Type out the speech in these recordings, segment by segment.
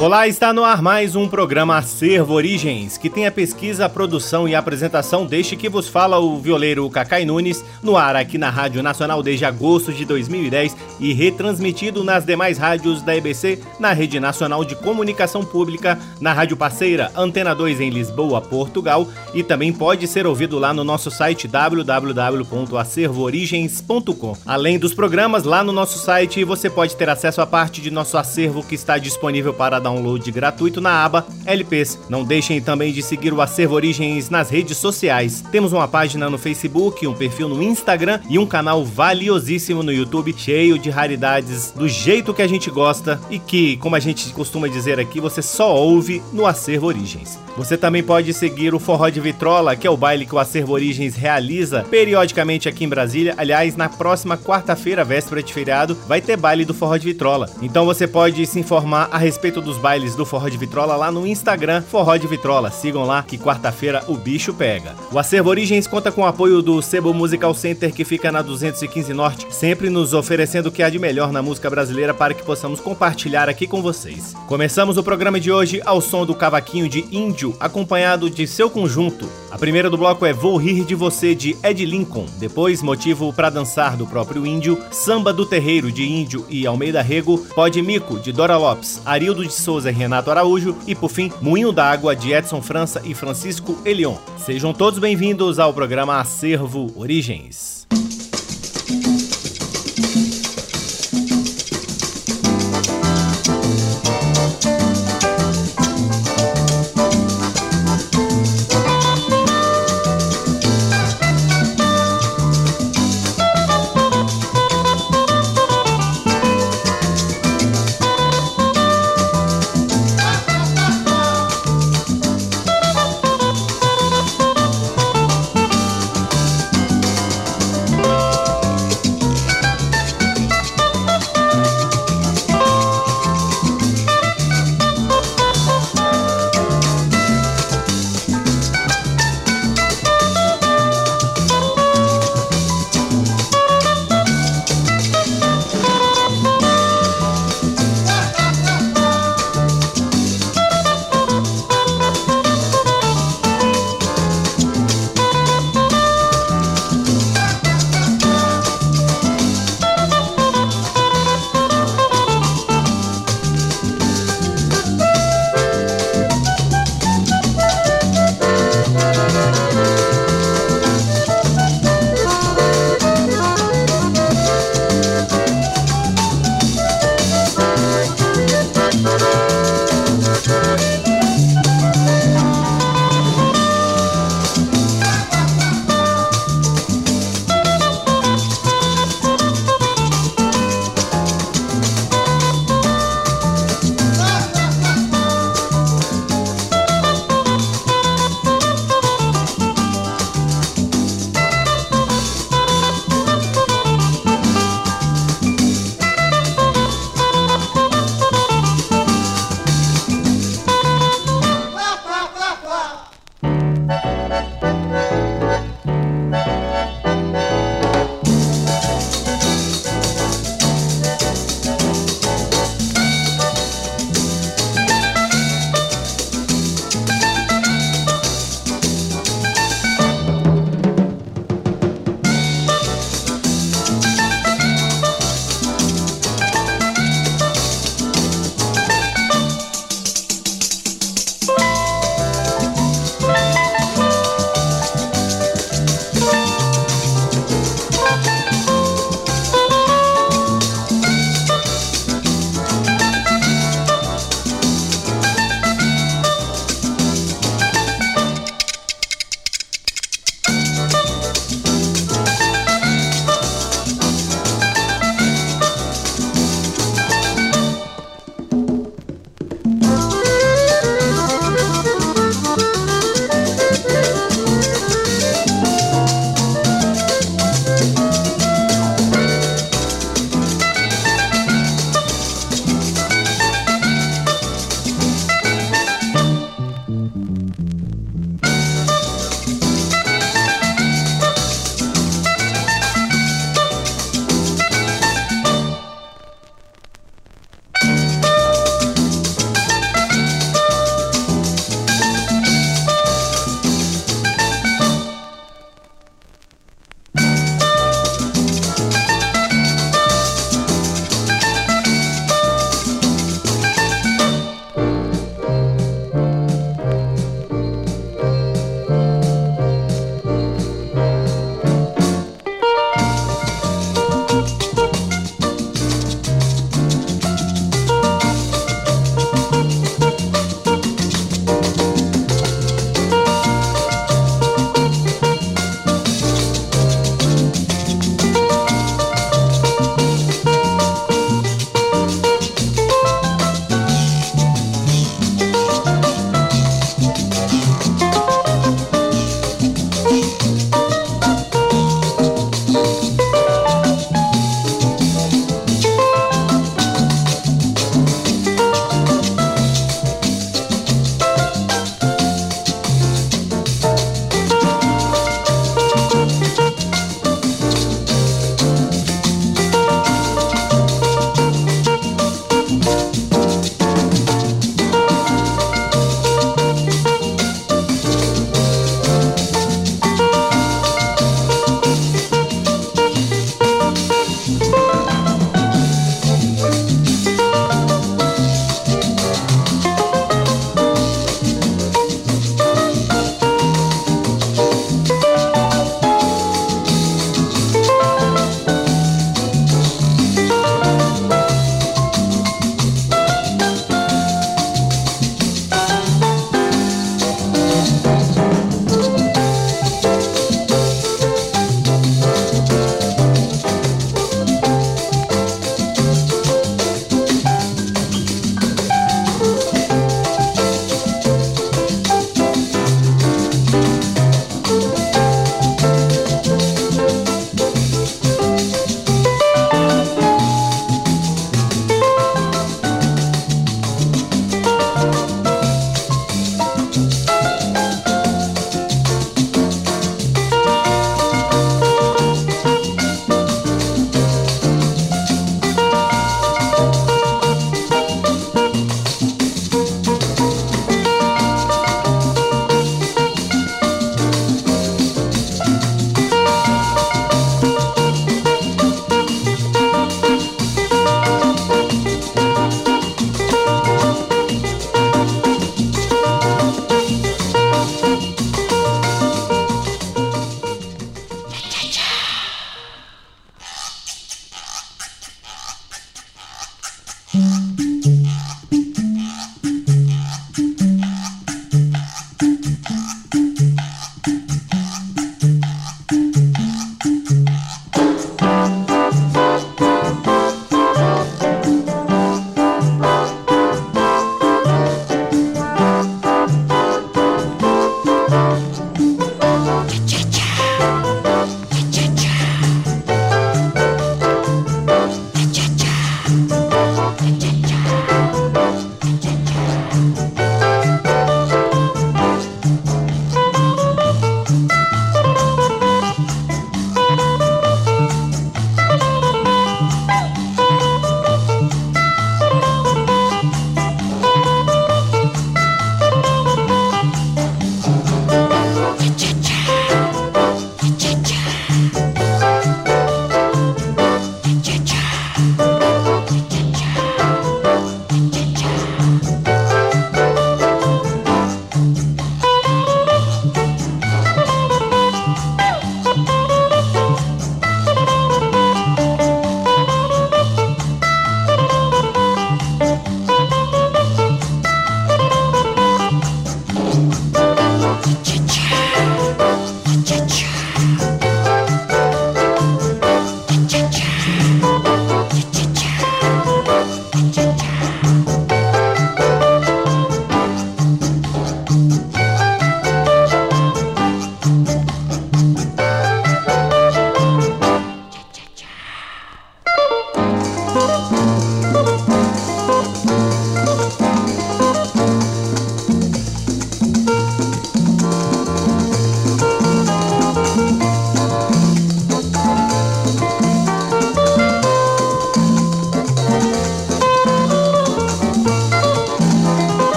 Olá, está no ar mais um programa Acervo Origens, que tem a pesquisa, a produção e a apresentação deste que vos fala o violeiro Cacai Nunes, no ar aqui na Rádio Nacional desde agosto de 2010 e retransmitido nas demais rádios da EBC, na Rede Nacional de Comunicação Pública, na Rádio Parceira Antena 2 em Lisboa, Portugal, e também pode ser ouvido lá no nosso site www.acervoorigens.com. Além dos programas, lá no nosso site você pode ter acesso a parte de nosso acervo que está disponível para dar download gratuito na aba LPs. Não deixem também de seguir o Acervo Origens nas redes sociais. Temos uma página no Facebook, um perfil no Instagram e um canal valiosíssimo no YouTube, cheio de raridades do jeito que a gente gosta e que, como a gente costuma dizer aqui, você só ouve no Acervo Origens. Você também pode seguir o Forró de Vitrola, que é o baile que o Acervo Origens realiza periodicamente aqui em Brasília. Aliás, na próxima quarta-feira, véspera de feriado, vai ter baile do Forró de Vitrola. Então você pode se informar a respeito dos bailes do Forró de Vitrola lá no Instagram Forró de Vitrola. Sigam lá que quarta-feira o bicho pega. O Acervo Origens conta com o apoio do Sebo Musical Center que fica na 215 Norte, sempre nos oferecendo o que há de melhor na música brasileira para que possamos compartilhar aqui com vocês. Começamos o programa de hoje ao som do cavaquinho de Índio, acompanhado de seu conjunto. A primeira do bloco é Vou Rir de Você de Ed Lincoln, depois Motivo para Dançar do próprio Índio, Samba do Terreiro de Índio e Almeida Rego, Pode Mico de Dora Lopes, Arildo de Souza e Renato Araújo e, por fim, Moinho d'Água de Edson França e Francisco Elion. Sejam todos bem-vindos ao programa Acervo Origens.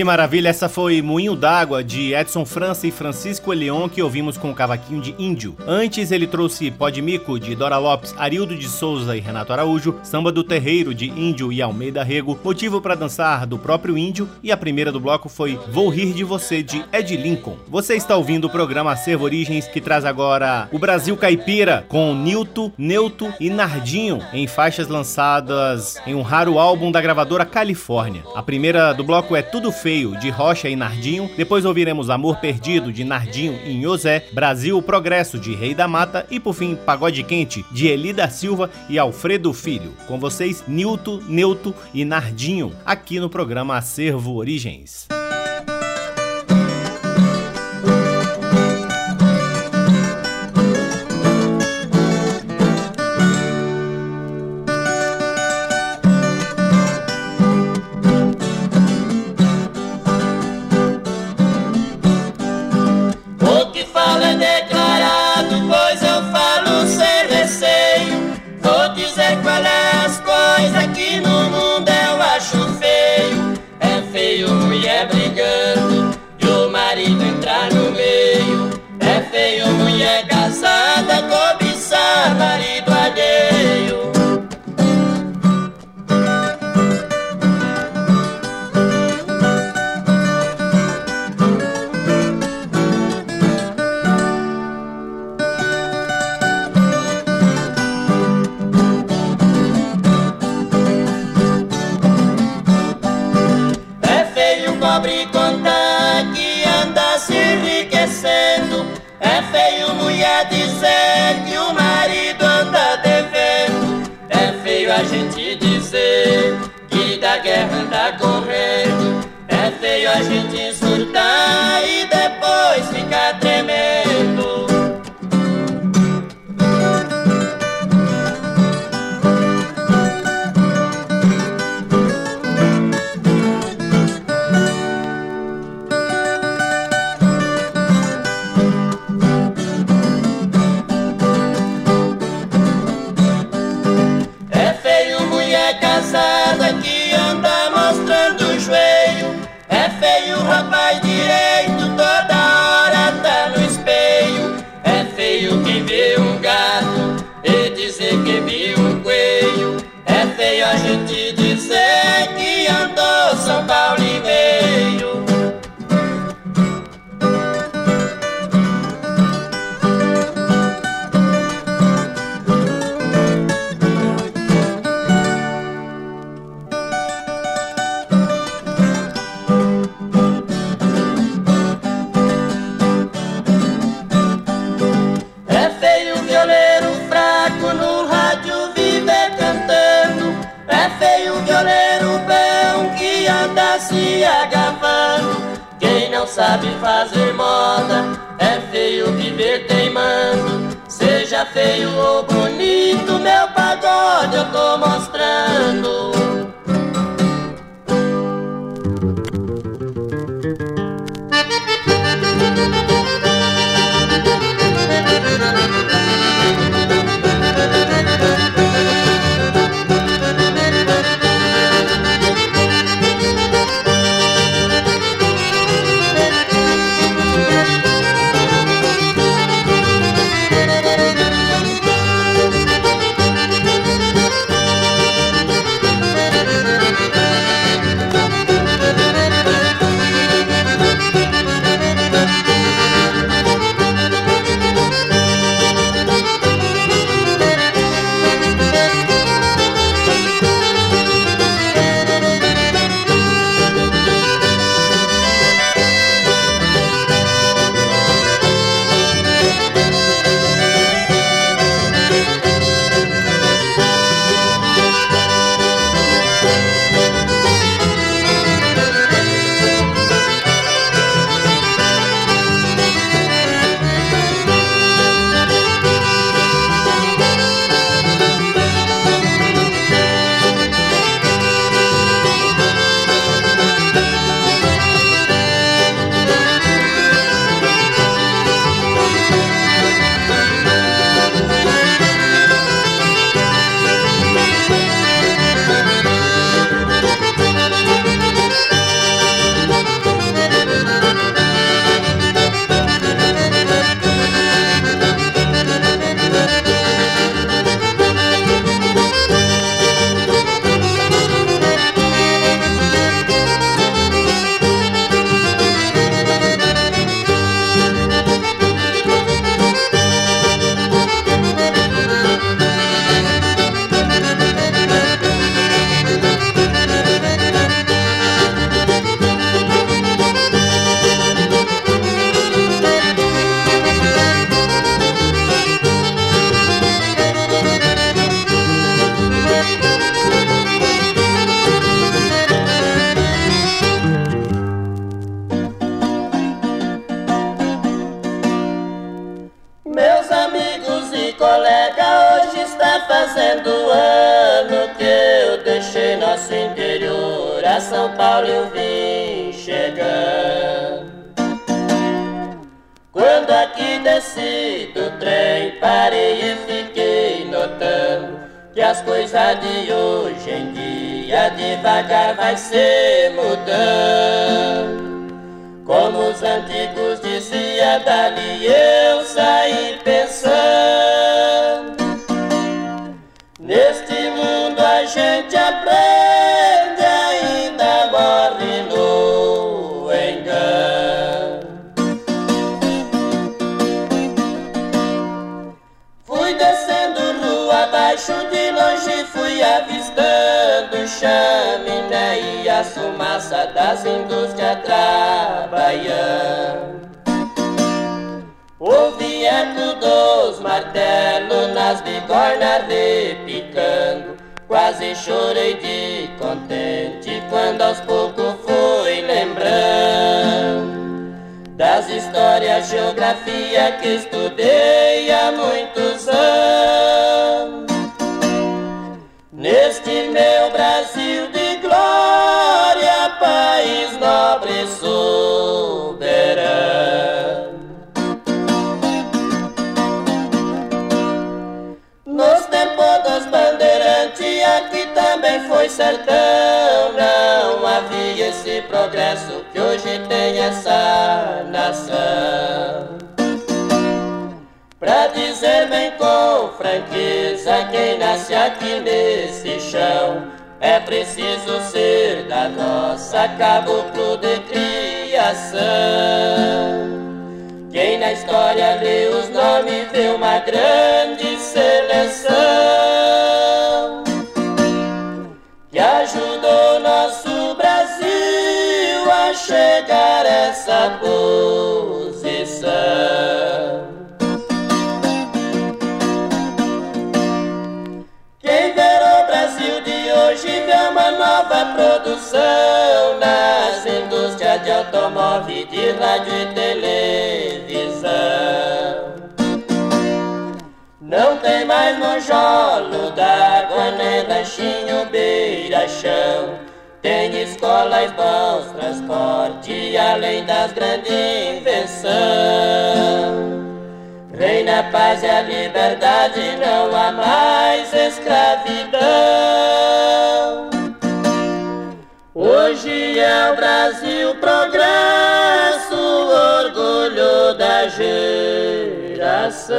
Que maravilha, essa foi Moinho d'Água de Edson França e Francisco Leon que ouvimos com o cavaquinho de Índio. Antes ele trouxe Podmico de Dora Lopes, Arildo de Souza e Renato Araújo, Samba do Terreiro de Índio e Almeida Rego, Motivo para Dançar do próprio Índio e a primeira do bloco foi Vou Rir de Você de Ed Lincoln. Você está ouvindo o programa Acervo Origens que traz agora o Brasil Caipira com Nilton, Neuto e Nardinho em faixas lançadas em um raro álbum da gravadora Califórnia. A primeira do bloco é Tudo Feio Feio, de Rocha e Nardinho. Depois ouviremos Amor Perdido, de Nardinho e Nhosé. Brasil Progresso, de Rei da Mata. E por fim, Pagode Quente, de Eli da Silva e Alfredo Filho. Com vocês, Nilton, Neuto e Nardinho, aqui no programa Acervo Origens. nosso interior, a São Paulo eu vim chegando. Quando aqui desci do trem, parei e fiquei notando que as coisas de hoje em dia devagar vai se mudando. Como os antigos diziam, dali eu a fumaça das indústrias trabalhando. O vieto dos martelos nas bigornas repicando. Quase chorei de contente quando aos poucos fui lembrando das histórias, geografia que estudei há muitos anos. Sertão. Não havia esse progresso que hoje tem essa nação. Pra dizer bem com franqueza, quem nasce aqui nesse chão é preciso ser da nossa caboclo de criação. Quem na história lê os nomes vê uma grande de automóvel, de rádio e televisão. Não tem mais monjolo d'água, nem lanchinho beira-chão. Tem escolas, bons transporte, além das grandes invenções. Reina a paz e a liberdade, não há mais escravidão. É o Brasil progresso, orgulho da geração.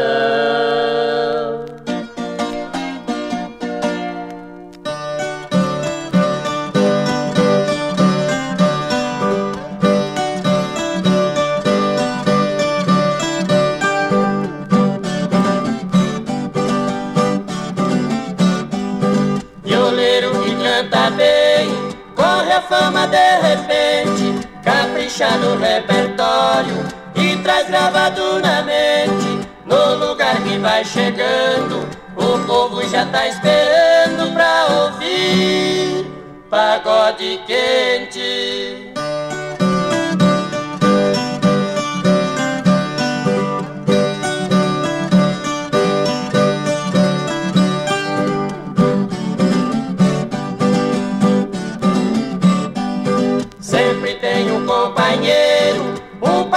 Gravado na mente No lugar que vai chegando O povo já tá esperando pra ouvir. Pagode quente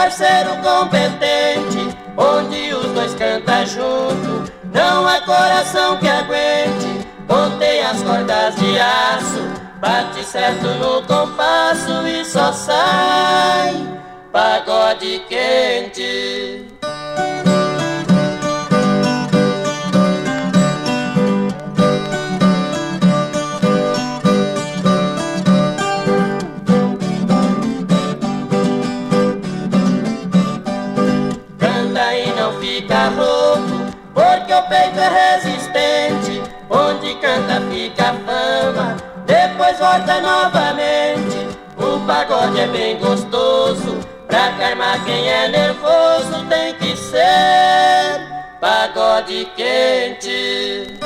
parceiro competente, onde os dois cantam junto, não há coração que aguente, montei as cordas de aço, bate certo no compasso e só sai pagode quente. Fica fama, depois volta novamente. O pagode é bem gostoso, pra calmar quem é nervoso tem que ser pagode quente.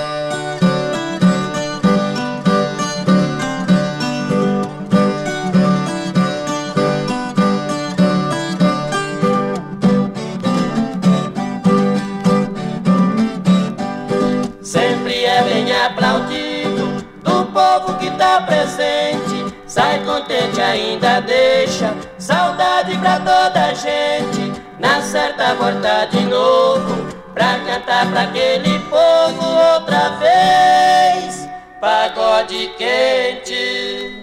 Presente. Sai contente, ainda deixa saudade pra toda a gente. Na certa volta de novo, pra cantar pra aquele povo outra vez. Pagode quente.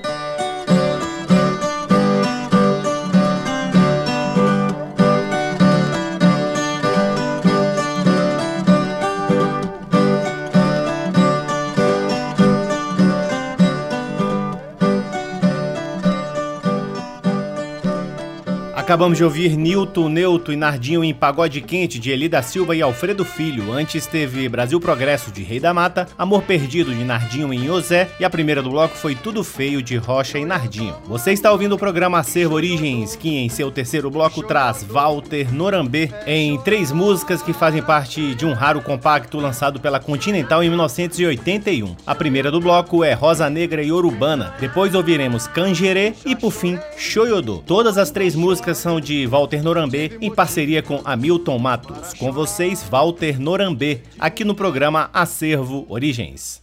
Acabamos de ouvir Nilton, Neuto e Nardinho em Pagode Quente de Eli da Silva e Alfredo Filho. Antes teve Brasil Progresso de Rei da Mata, Amor Perdido de Nardinho em José e a primeira do bloco foi Tudo Feio de Rocha e Nardinho. Você está ouvindo o programa Acervo Origens, que em seu terceiro bloco traz Walter Norambê em três músicas que fazem parte de um raro compacto lançado pela Continental em 1981. A primeira do bloco é Rosa Negra e Urubana. Depois ouviremos Cangerê e por fim Choyodô. Todas as três músicas são de Walter Norambê em parceria com Hamilton Matos. Com vocês, Walter Norambê, aqui no programa Acervo Origens.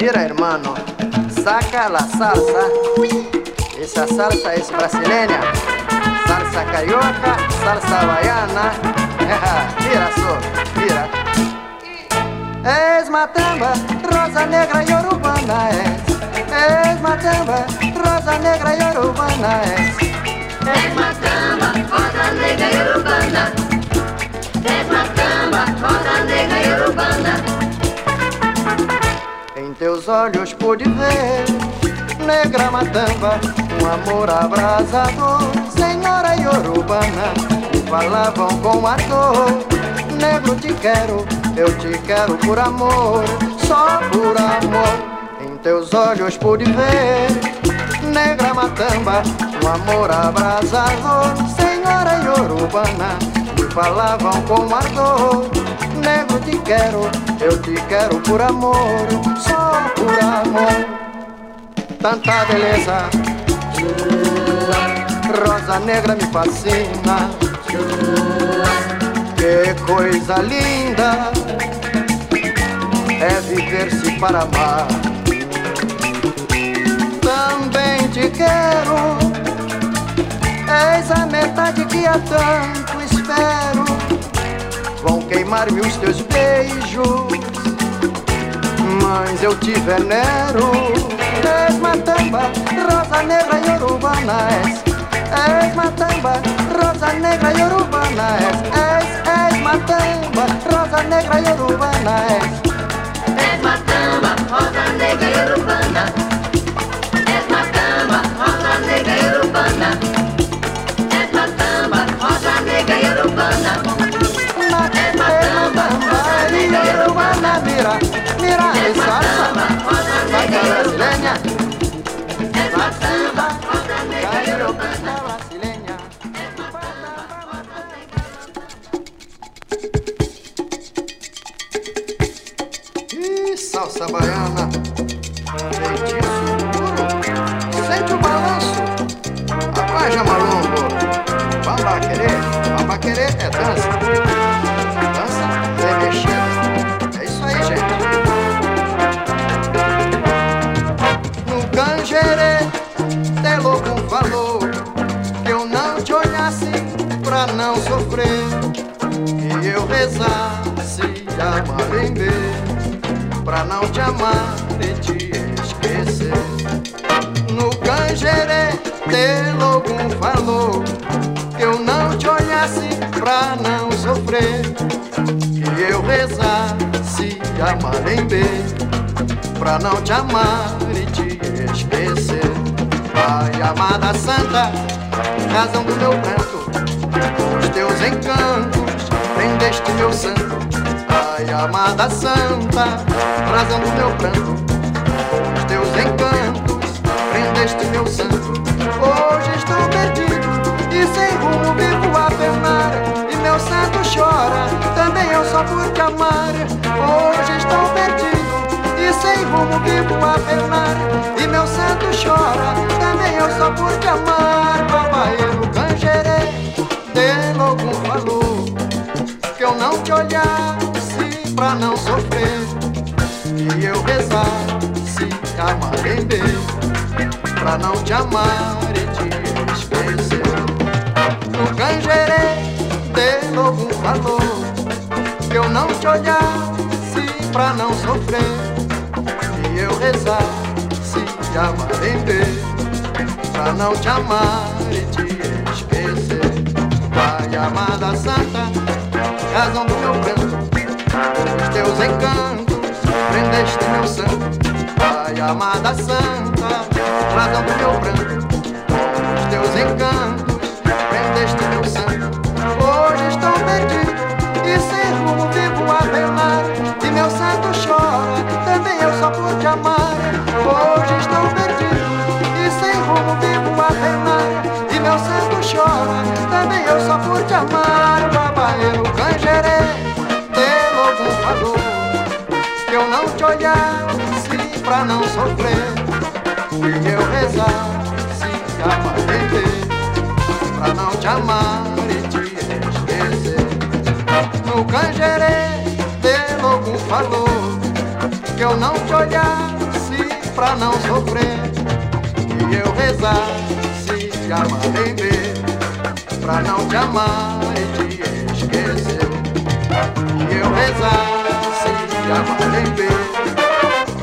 Mira, hermano, saca la salsa. Essa salsa é brasileira. Salsa carioca, salsa baiana. mira só, mira. Es matamba, rosa negra e urubana es. Es matamba, rosa negra e urubana é. Desmatamba, rosa negra e urubana. Desmatamba, rosa negra e urubana. Em teus olhos pude ver, negra matamba, um amor abrasador. Senhora Yorubana, falavam com ardor. Negro te quero, eu te quero por amor, só por amor teus olhos pude ver. Negra matamba, um amor abrasador. Senhora Yorubana, me falavam com ardor. Negro te quero, eu te quero por amor. Só por amor. Tanta beleza. Rosa negra me fascina. Que coisa linda. É viver-se para amar também te quero. És a metade que há tanto espero. Vão queimar-me os teus beijos, mas eu te venero. És matamba, rosa negra e urubana és. És matamba, rosa negra e urubana és. És, és matamba, rosa negra e urubana és. Mira, mira Que eu rezasse a marembê pra não te amar e te esquecer. No Cangerê de logo falou que eu não te olhasse pra não sofrer, que eu rezasse a marembê pra não te amar e te esquecer. Pai amada santa, razão do meu pranto, os teus encantos prendeste meu santo. Pai amada santa, razão do meu pranto, os teus encantos prendeste meu santo. Hoje estou perdido e sem rumo vivo a penar E meu santo chora, também eu só por te amar Hoje estou perdido e sem rumo vivo a penar E meu santo chora, também eu só por te amar Papaeiro canjerê, de logo falou Que eu não te olhasse pra não sofrer. E eu rezasse a marembê Pra não te amar no canjerê de novo falou Que eu não te olhasse pra não sofrer. E eu rezasse de amarender Pra não te amar e te esquecer. Pai amada santa, razão do meu pranto Os teus encantos prendeste meu santo Pai amada santa, razão do meu pranto encantos, prendeste meu santo. Hoje estou perdido e sem rumo vivo a penar. E meu santo chora, também eu só por te amar. Hoje estou perdido e sem rumo vivo a penar. E meu santo chora, também eu só por te amar. Te olhasse pra não sofrer. E eu rezar se arrepender pra não te amar e te esquecer. No canjerê, de logo falou que eu não te olhasse pra não sofrer. E eu rezar se te arrepender pra não te amar e te esquecer. E eu rezar se te arrepender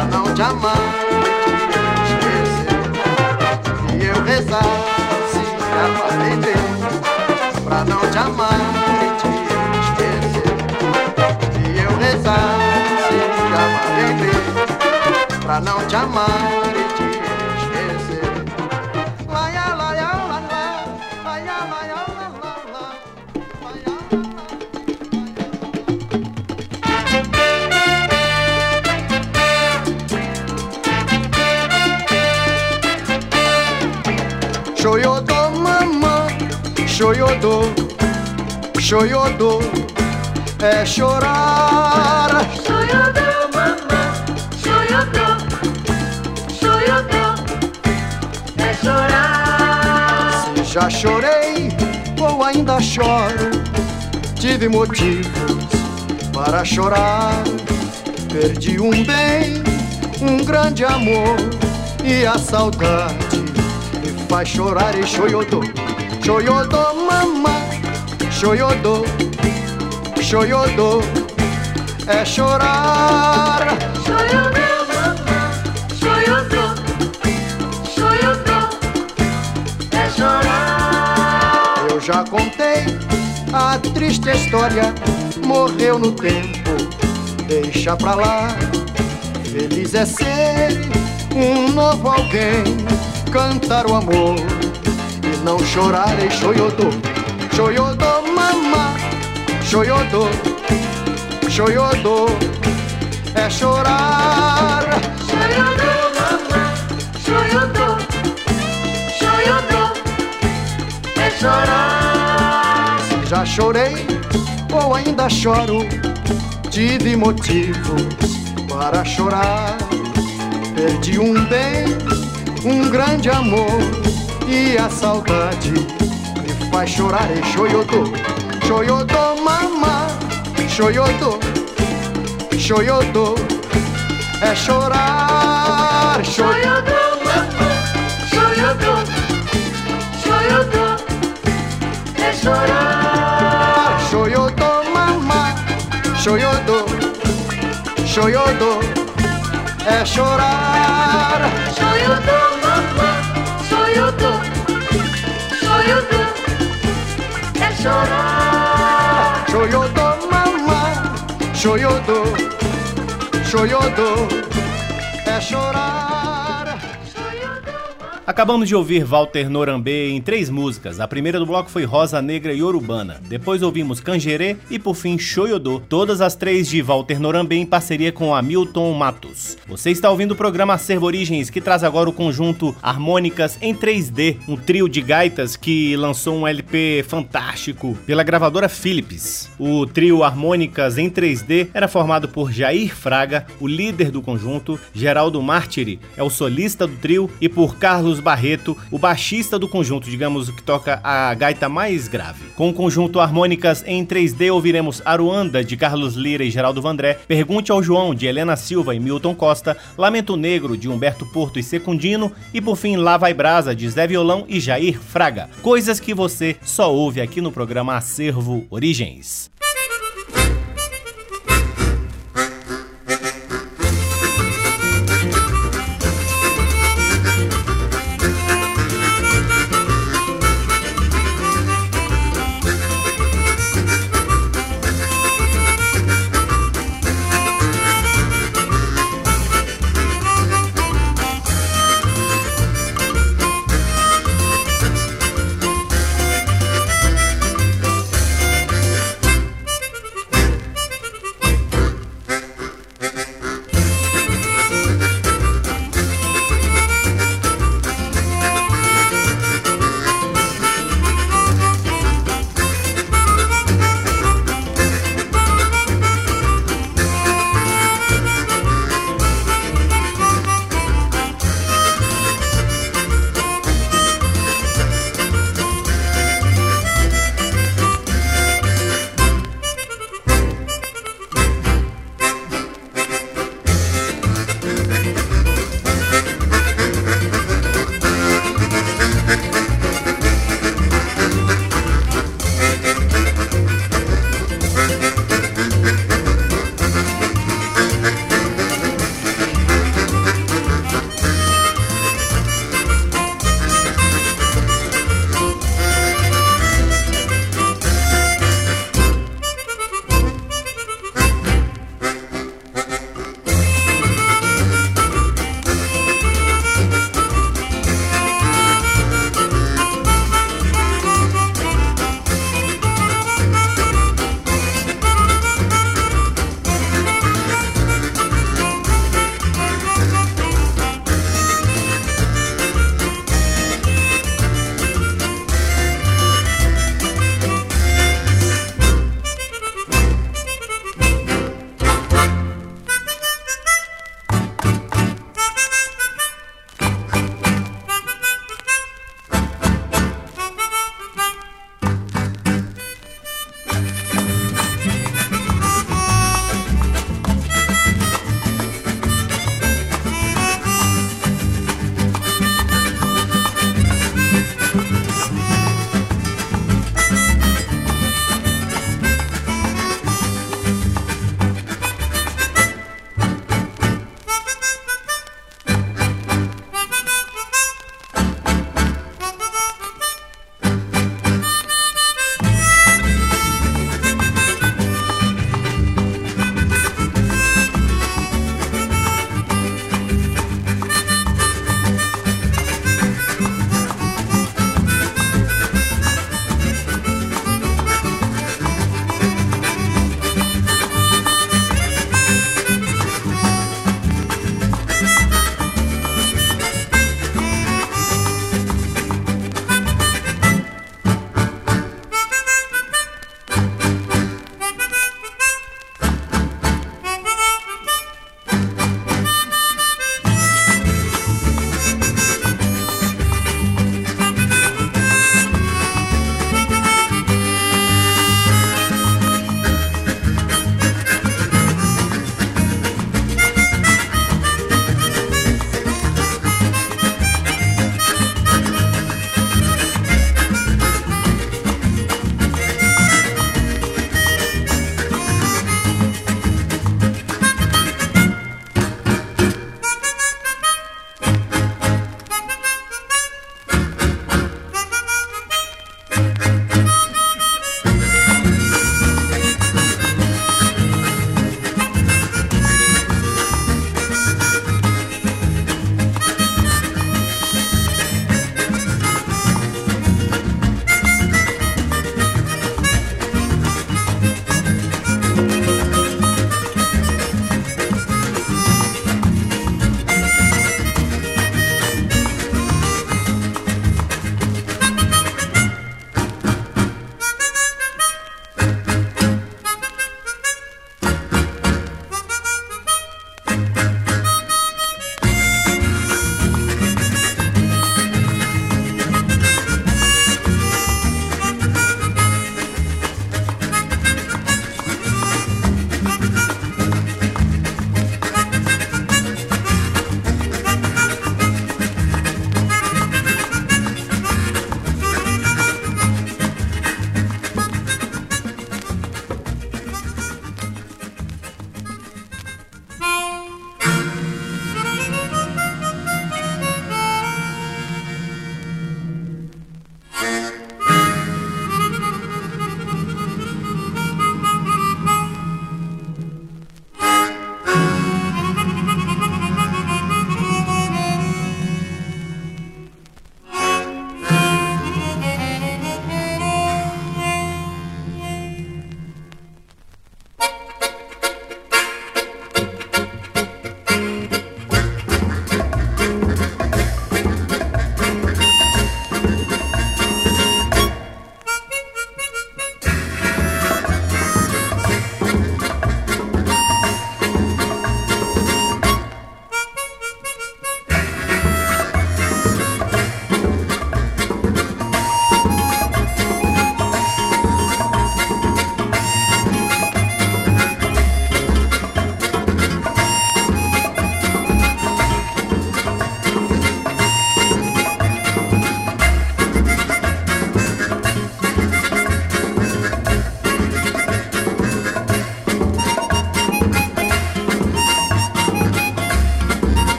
pra não te amar te esquecer. E eu rezar se te arrepender pra não te amar te esquecer. E eu rezar se te arrepender pra não te amar shoyodô, shoyodô, é chorar. Shoyodô, mamã, shoyodô, shoyodô, é chorar. Se já chorei ou ainda choro, tive motivos para chorar. Perdi um bem, um grande amor e a saudade me faz chorar e choiodô, choiodô, mamã, choiodô, choiodô, é chorar. Shoyodô, mamã, shoyodô, shoyodô, é chorar. Eu já contei a triste história, morreu no tempo, deixa pra lá. Feliz é ser um novo alguém, cantar o amor não chorar em choiodô. Choiodô, mamá, choiodô, choiodô, é chorar. Shoyodô, mamã, shoyodô, shoyodô, é chorar. Já chorei ou ainda choro, tive motivos para chorar. Perdi um bem, um grande amor e a saudade. Me faz chorar e choiodô, choiodô, mamá, choiodô, choiodô, é chorar, choiodô. Shoyodô, mamã, shoyodô, shoyodô, é chorar. Shoyodô, mamá, shoyodô, shoyodô, é chorar. Mamá, shoyodô, shoyodô, é chorar. Acabamos de ouvir Walter Norambê em três músicas. A primeira do bloco foi Rosa Negra e Urubana. Depois ouvimos Canjerê e por fim Choiodô. Todas as três de Walter Norambê em parceria com Hamilton Matos. Você está ouvindo o programa Acervo Origens, que traz agora o conjunto Harmônicas em 3D, um trio de gaitas que lançou um LP fantástico pela gravadora Philips. O trio Harmônicas em 3D era formado por Jair Fraga, o líder do conjunto, Geraldo Martiri é o solista do trio e por Carlos Barreto, o baixista do conjunto, digamos o que toca a gaita mais grave. Com o conjunto Harmônicas em 3D ouviremos Aruanda de Carlos Lira e Geraldo Vandré, Pergunte ao João de Helena Silva e Milton Costa, Lamento Negro de Humberto Porto e Secundino e por fim Lá Vai Brasa de Zé Violão e Jair Fraga. Coisas que você só ouve aqui no programa Acervo Origens.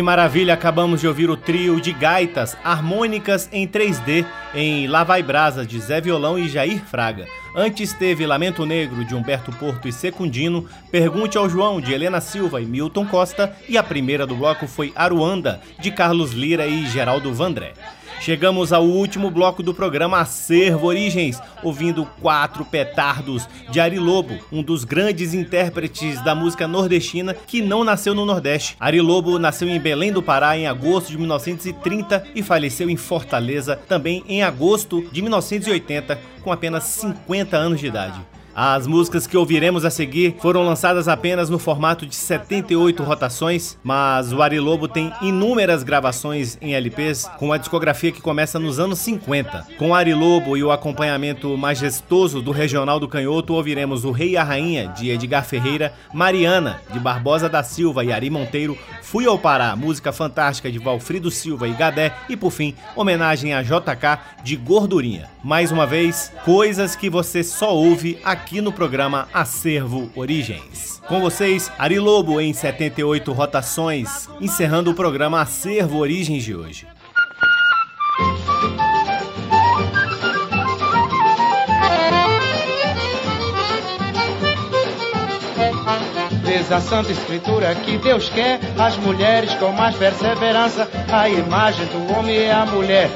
Que maravilha! Acabamos de ouvir o trio de gaitas harmônicas em 3D em Lá Vai Brasa de Zé Violão e Jair Fraga. Antes teve Lamento Negro de Humberto Porto e Secundino, Pergunte ao João de Helena Silva e Milton Costa e a primeira do bloco foi Aruanda de Carlos Lira e Geraldo Vandré. Chegamos ao último bloco do programa Acervo Origens, ouvindo quatro petardos de Ari Lobo, um dos grandes intérpretes da música nordestina que não nasceu no Nordeste. Ari Lobo nasceu em Belém do Pará em agosto de 1930 e faleceu em Fortaleza também em agosto de 1980, com apenas 50 anos de idade. As músicas que ouviremos a seguir foram lançadas apenas no formato de 78 rotações, mas o Ari Lobo tem inúmeras gravações em LPs com a discografia que começa nos anos 50. Com Ari Lobo e o acompanhamento majestoso do Regional do Canhoto, ouviremos O Rei e a Rainha de Edgar Ferreira, Mariana de Barbosa da Silva e Ari Monteiro, Fui ao Pará, música fantástica de Valfrido Silva e Gadé e por fim, homenagem a JK de Gordurinha. Mais uma vez, coisas que você só ouve aqui aqui no programa Acervo Origens. Com vocês, Ari Lobo em 78 rotações, encerrando o programa Acervo Origens de hoje. Diz a Santa Escritura que Deus quer as mulheres com mais perseverança. A imagem do homem é a mulher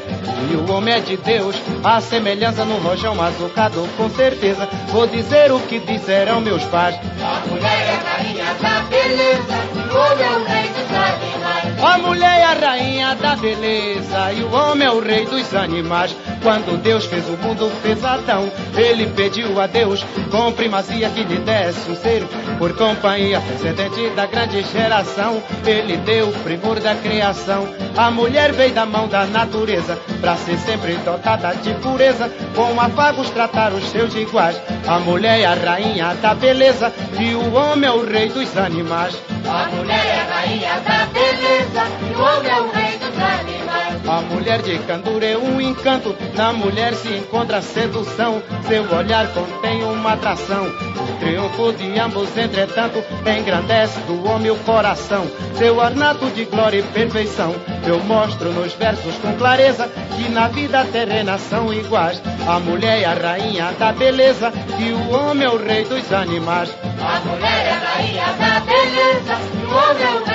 e o homem é de Deus. A semelhança no rojão azucado, com certeza. Vou dizer o que disseram meus pais. A mulher é a rainha da beleza, o homem é rei dos animais. A mulher é a rainha da beleza e o homem é o rei dos animais. Quando Deus fez o mundo, fez Adão. Ele pediu a Deus com primazia que lhe desse um ser por companhia, descendente da grande geração. Ele deu o primor da criação. A mulher veio da mão da natureza pra ser sempre dotada de pureza. Com afagos tratar os seus iguais. A mulher é a rainha da beleza e o homem é o rei dos animais. A mulher é a rainha da beleza, e o homem é o rei dos animais. A mulher de candura é um encanto, na mulher se encontra sedução. Seu olhar contém uma atração. O triunfo de ambos, entretanto, engrandece do homem o coração. Seu ornato de glória e perfeição, eu mostro nos versos com clareza que na vida terrena são iguais. A mulher é a rainha da beleza e o homem é o rei dos animais. A mulher é a rainha da beleza, e o homem é o rei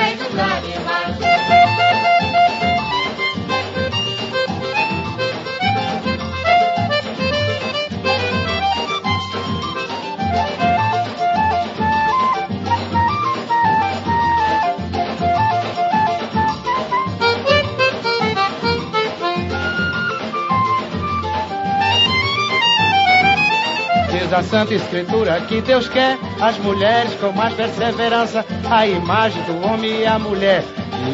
Diz a Santa Escritura que Deus quer as mulheres com mais perseverança. A imagem do homem e a mulher.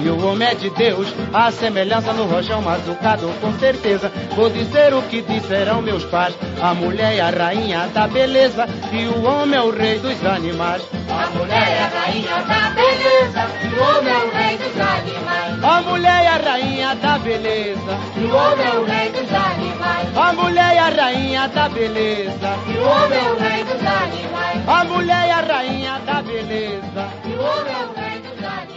E o homem é de Deus, a semelhança no rojão azucado, com certeza. Vou dizer o que disseram meus pais. A mulher é a rainha da beleza e o homem é o rei dos animais. A mulher é a rainha da beleza, e o homem é o rei dos animais. A mulher é a rainha da beleza. E o homem é o rei dos animais. A mulher é a rainha da beleza. E o homem é o rei dos animais. A mulher é a rainha da beleza. E o homem é o rei dos animais.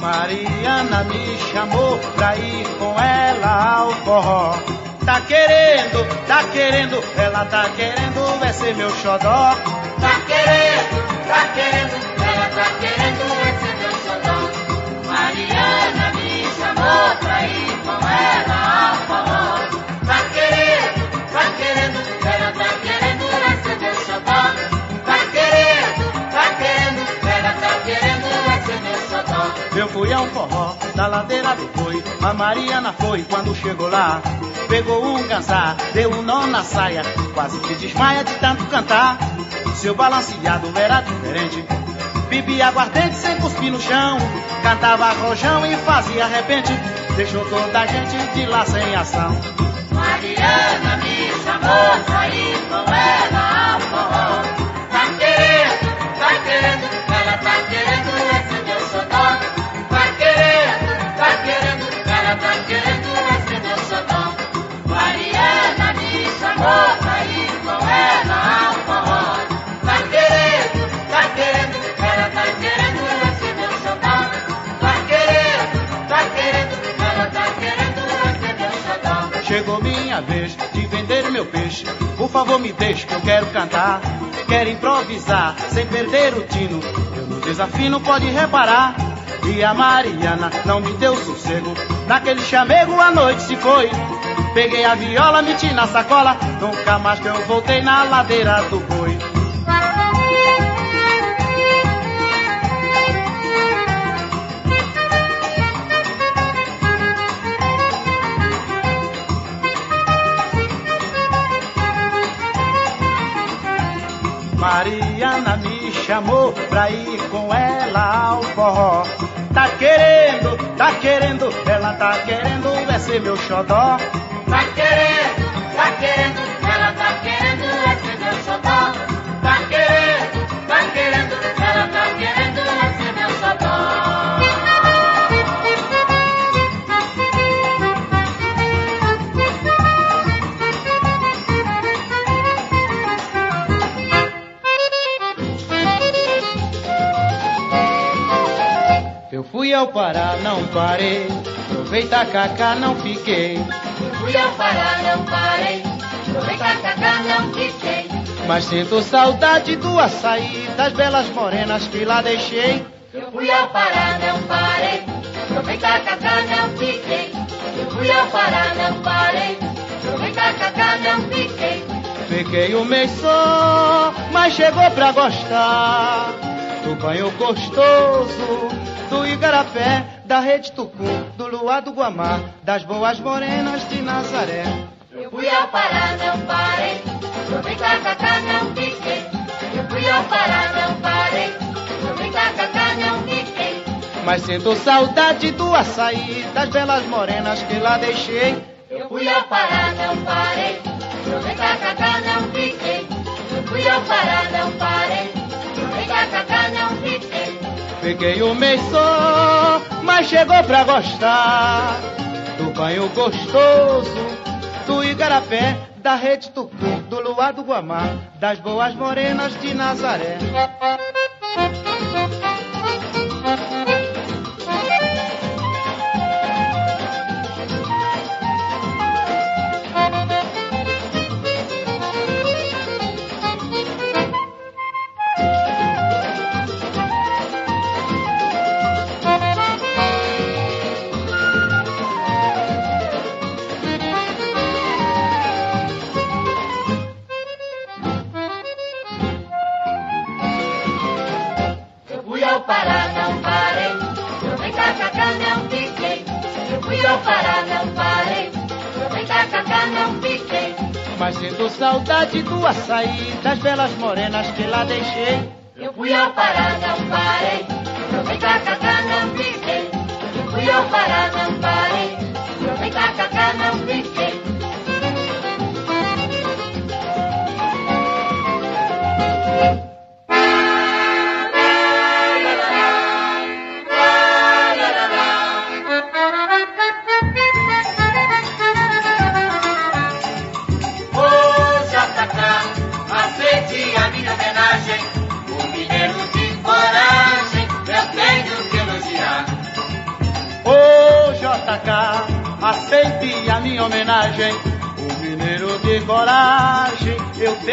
Mariana me chamou pra ir com ela ao forró. Tá querendo, tá querendo, ela tá querendo, vai ser meu xodó. Tá querendo, tá querendo, ela tá querendo, vai ser meu xodó. Mariana me chamou pra ir Eu fui ao forró da ladeira do boi, a Mariana foi quando chegou lá. Pegou um cansar, deu um nó na saia, quase se desmaia de tanto cantar. Seu balanceado era diferente, bebia aguardente sem cuspir no chão. Cantava rojão e fazia repente, deixou toda a gente de lá sem ação. Mariana me chamou ir com ela ao forró. Tá querendo, tá querendo, ela tá querendo, meu peixe. Por favor, me deixe que eu quero cantar. Quero improvisar sem perder o tino. Eu no desafino pode reparar. E a Mariana não me deu sossego. Naquele chamego a noite se foi. Peguei a viola, meti na sacola. Nunca mais que eu voltei na ladeira do boi. Mariana me chamou pra ir com ela ao forró. Tá querendo, tá querendo, ela tá querendo, é ser meu xodó. Tá querendo, ao Pará, não parei. Provei tacacá, não fiquei. Fui ao Pará, não parei. Provei tacacá, não fiquei. Mas sinto saudade do açaí, das belas morenas que lá deixei. Eu fui ao Pará, não parei. Provei tacacá, não fiquei. Eu fui ao Pará, não parei. Provei tacacá, não fiquei. Fiquei um mês só, mas chegou pra gostar do banho gostoso, do igarapé, da rede tucum, do luar do Guamá, das boas morenas de Nazaré. Eu fui ao Pará, não parei. Provei tacacá, não fiquei. Eu fui ao Pará, não parei. Provei tacacá, não fiquei. Mas sinto saudade do açaí, das belas morenas que lá deixei. Eu fui ao Pará, não parei. Provei tacacá, não fiquei. Eu fui ao Pará, não parei. Tacacá, não fiquei. Fiquei um mês só, mas chegou pra gostar do banho gostoso, do igarapé, da rede tucum, do luar do Guamá, das boas morenas de Nazaré. Açaí, das belas morenas que lá deixei. Eu fui ao Pará, não parei. Provei tacacá, não fiquei. Eu fui ao Pará,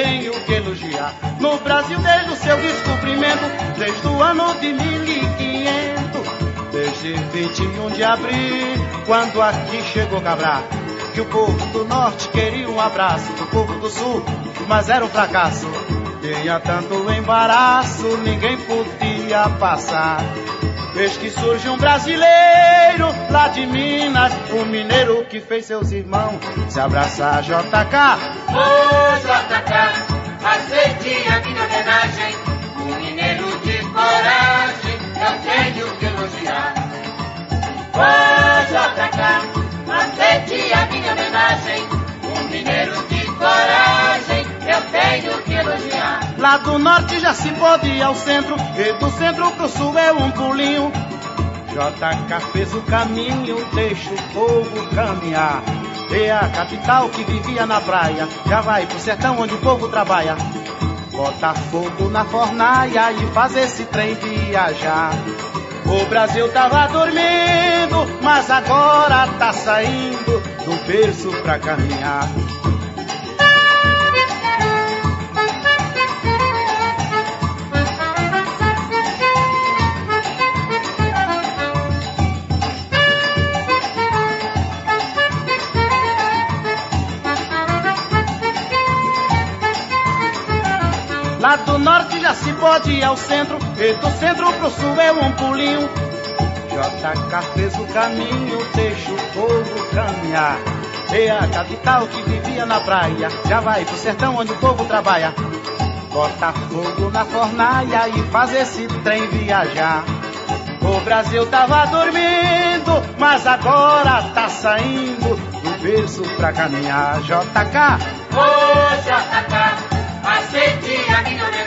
tenho que elogiar. No Brasil, desde o seu descobrimento, desde o ano de 1500, desde 21 de abril, quando aqui chegou Cabral. Que o povo do norte queria um abraço do povo do sul, mas era um fracasso. Tinha tanto embaraço, ninguém podia passar. Desde que surge um brasileiro lá de Minas, um mineiro que fez seus irmãos se abraçar JK. Ô JK, aceite a minha homenagem. O mineiro de coragem, eu tenho que elogiar. Ô JK, aceite a minha homenagem. O mineiro de coragem, eu tenho que elogiar. Lá do norte já se pode ir ao centro, e do centro pro sul é um pulinho. JK fez o caminho, deixa o povo caminhar. E a capital que vivia na praia, já vai pro sertão onde o povo trabalha. Bota fogo na fornaia e faz esse trem viajar. O Brasil tava dormindo, mas agora tá saindo. do berço pra caminhar. Do norte já se pode ir ao centro, e do centro pro sul é um pulinho. JK fez o caminho, deixa o povo caminhar. E a capital que vivia na praia, já vai pro sertão onde o povo trabalha. Bota fogo na fornalha e faz esse trem viajar. O Brasil tava dormindo, mas agora tá saindo do berço pra caminhar. JK, Ô JK,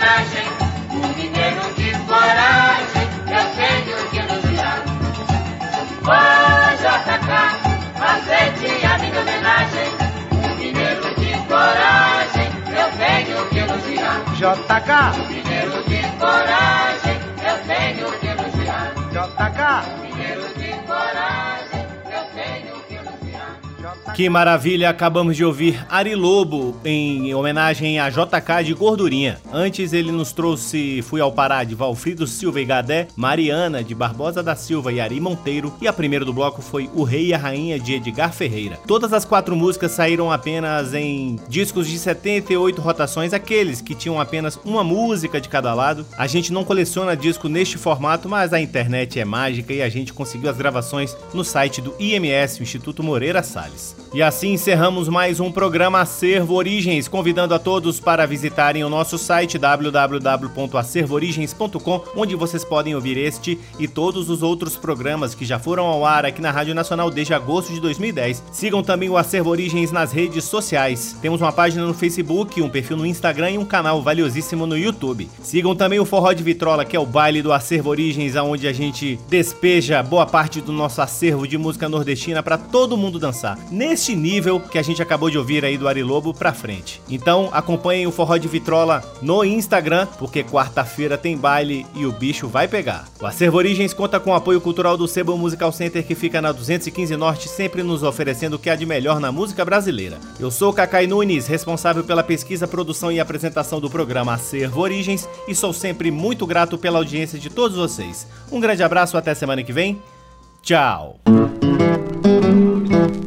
homenagem. Um mineiro de coragem, eu tenho que elogiar. Ô JK, aceite a minha homenagem. Um mineiro de coragem, eu tenho que elogiar. JK, Mineiro de coragem, eu tenho que elogiar. JK, Mineiro de coragem, Que maravilha, acabamos de ouvir Ari Lobo em homenagem a JK de Gordurinha. Antes ele nos trouxe Fui ao Pará de Valfrido Silva e Gadé, Mariana de Barbosa da Silva e Ari Monteiro e a primeira do bloco foi O Rei e a Rainha de Edgar Ferreira. Todas as quatro músicas saíram apenas em discos de 78 rotações, aqueles que tinham apenas uma música de cada lado. A gente não coleciona disco neste formato, mas a internet é mágica e a gente conseguiu as gravações no site do IMS, Instituto Moreira Salles. E assim encerramos mais um programa Acervo Origens, convidando a todos para visitarem o nosso site www.acervoorigens.com, onde vocês podem ouvir este e todos os outros programas que já foram ao ar aqui na Rádio Nacional desde agosto de 2010. Sigam também o Acervo Origens nas redes sociais. Temos uma página no Facebook, um perfil no Instagram e um canal valiosíssimo no YouTube. Sigam também o Forró de Vitrola, que é o baile do Acervo Origens, onde a gente despeja boa parte do nosso acervo de música nordestina para todo mundo dançar. Neste nível que a gente acabou de ouvir aí do Ari Lobo pra frente. Então acompanhem o Forró de Vitrola no Instagram, porque quarta-feira tem baile e o bicho vai pegar. O Acervo Origens conta com o apoio cultural do Sebo Musical Center, que fica na 215 Norte, sempre nos oferecendo o que há de melhor na música brasileira. Eu sou o Cacai Nunes, responsável pela pesquisa, produção e apresentação do programa Acervo Origens, e sou sempre muito grato pela audiência de todos vocês. Um grande abraço, até semana que vem. Tchau!